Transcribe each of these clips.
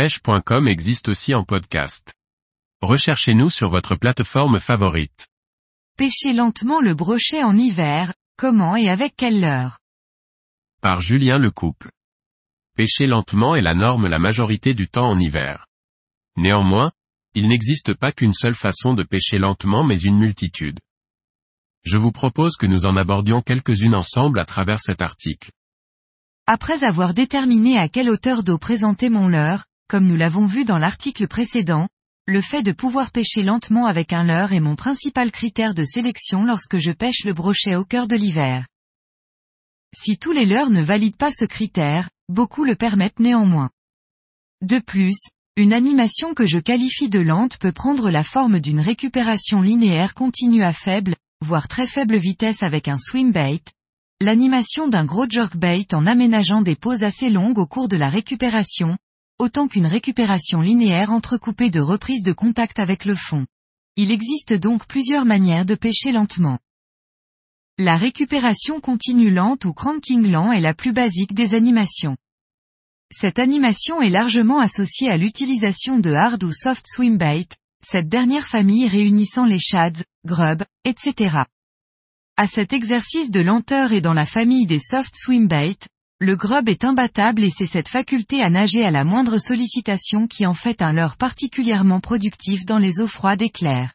pêche.com existe aussi en podcast. Recherchez-nous sur votre plateforme favorite. Pêcher lentement le brochet en hiver, comment et avec quelle leurre Par Julien Lecouple. Pêcher lentement est la norme la majorité du temps en hiver. Néanmoins, il n'existe pas qu'une seule façon de pêcher lentement mais une multitude. Je vous propose que nous en abordions quelques-unes ensemble à travers cet article. Après avoir déterminé à quelle hauteur d'eau présenter mon leurre, comme nous l'avons vu dans l'article précédent, le fait de pouvoir pêcher lentement avec un leurre est mon principal critère de sélection lorsque je pêche le brochet au cœur de l'hiver. Si tous les leurres ne valident pas ce critère, beaucoup le permettent néanmoins. De plus, une animation que je qualifie de lente peut prendre la forme d'une récupération linéaire continue à faible, voire très faible vitesse avec un swimbait, l'animation d'un gros jerkbait en aménageant des pauses assez longues au cours de la récupération, autant qu'une récupération linéaire entrecoupée de reprises de contact avec le fond. Il existe donc plusieurs manières de pêcher lentement. La récupération continue lente ou cranking lent est la plus basique des animations. Cette animation est largement associée à l'utilisation de hard ou soft swimbait, cette dernière famille réunissant les shads, grubs, etc. À cet exercice de lenteur et dans la famille des soft swimbait, le grub est imbattable et c'est cette faculté à nager à la moindre sollicitation qui en fait un leurre particulièrement productif dans les eaux froides et claires.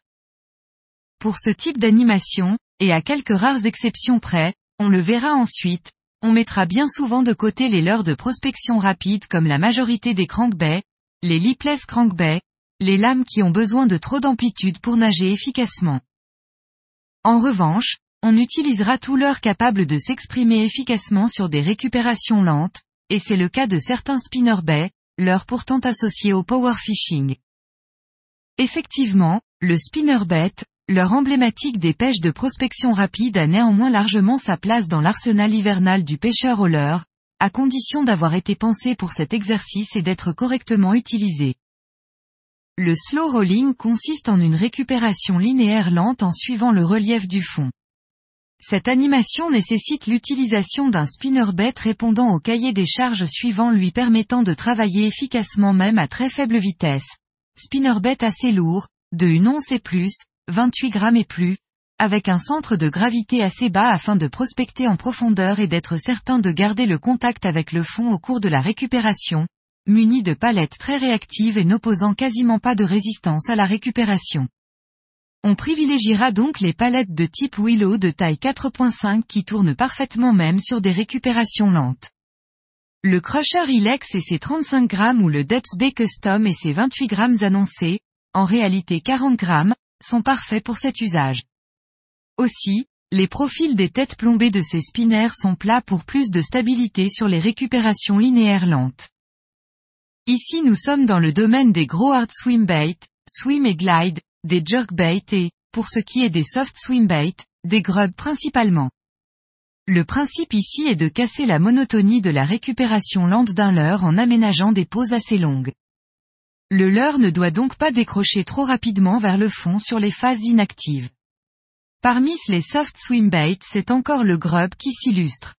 Pour ce type d'animation, et à quelques rares exceptions près, on le verra ensuite, on mettra bien souvent de côté les leurres de prospection rapide comme la majorité des crankbaits, les lipless crankbaits, les lames qui ont besoin de trop d'amplitude pour nager efficacement. En revanche, on utilisera tout leurre capable de s'exprimer efficacement sur des récupérations lentes, et c'est le cas de certains spinnerbaits, leurre pourtant associés au power fishing. Effectivement, le spinnerbait, leur emblématique des pêches de prospection rapide a néanmoins largement sa place dans l'arsenal hivernal du pêcheur au leurre, à condition d'avoir été pensé pour cet exercice et d'être correctement utilisé. Le slow rolling consiste en une récupération linéaire lente en suivant le relief du fond. Cette animation nécessite l'utilisation d'un spinnerbait répondant au cahier des charges suivant lui permettant de travailler efficacement même à très faible vitesse. Spinnerbait assez lourd, de une once et plus, 28 grammes et plus, avec un centre de gravité assez bas afin de prospecter en profondeur et d'être certain de garder le contact avec le fond au cours de la récupération, muni de palettes très réactives et n'opposant quasiment pas de résistance à la récupération. On privilégiera donc les palettes de type Willow de taille 4.5 qui tournent parfaitement même sur des récupérations lentes. Le Crusher Ilex et ses 35 grammes ou le Dutch Bay Custom et ses 28 grammes annoncés, en réalité 40 grammes, sont parfaits pour cet usage. Aussi, les profils des têtes plombées de ces spinners sont plats pour plus de stabilité sur les récupérations linéaires lentes. Ici nous sommes dans le domaine des gros hard swim bait, swim et glide, des jerkbait et, pour ce qui est des soft swim bait, des grubs principalement. Le principe ici est de casser la monotonie de la récupération lente d'un leurre en aménageant des pauses assez longues. Le leurre ne doit donc pas décrocher trop rapidement vers le fond sur les phases inactives. Parmi les soft swim baits c'est encore le grub qui s'illustre.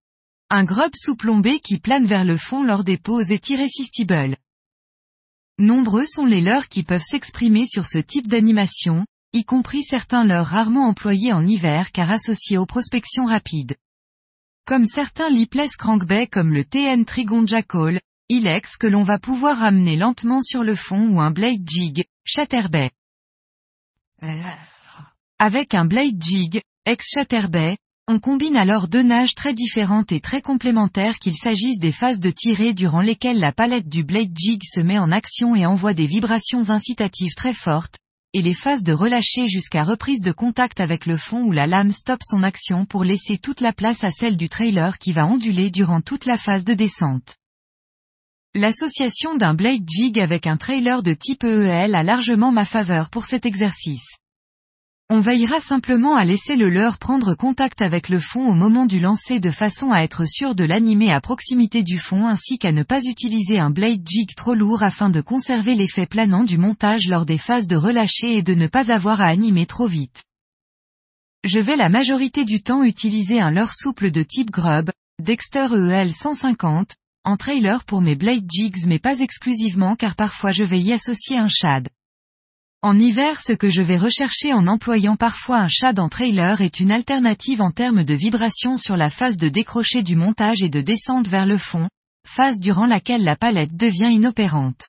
Un grub sous-plombé qui plane vers le fond lors des pauses est irrésistible. Nombreux sont les leurres qui peuvent s'exprimer sur ce type d'animation, y compris certains leurres rarement employés en hiver car associés aux prospections rapides. Comme certains lipless crankbait comme le TN Trigon Jackal, Ilex que l'on va pouvoir ramener lentement sur le fond ou un blade jig, chatterbait. Avec un blade jig, ex chatterbait, on combine alors deux nages très différentes et très complémentaires qu'il s'agisse des phases de tirée durant lesquelles la palette du blade jig se met en action et envoie des vibrations incitatives très fortes, et les phases de relâcher jusqu'à reprise de contact avec le fond où la lame stoppe son action pour laisser toute la place à celle du trailer qui va onduler durant toute la phase de descente. L'association d'un blade jig avec un trailer de type EEL a largement ma faveur pour cet exercice. On veillera simplement à laisser le leurre prendre contact avec le fond au moment du lancer de façon à être sûr de l'animer à proximité du fond ainsi qu'à ne pas utiliser un blade jig trop lourd afin de conserver l'effet planant du montage lors des phases de relâcher et de ne pas avoir à animer trop vite. Je vais la majorité du temps utiliser un leurre souple de type grub, Dexter EEL 150, en trailer pour mes blade jigs mais pas exclusivement car parfois je vais y associer un shad. En hiver ce que je vais rechercher en employant parfois un shad en trailer est une alternative en termes de vibration sur la phase de décrocher du montage et de descente vers le fond, phase durant laquelle la palette devient inopérante.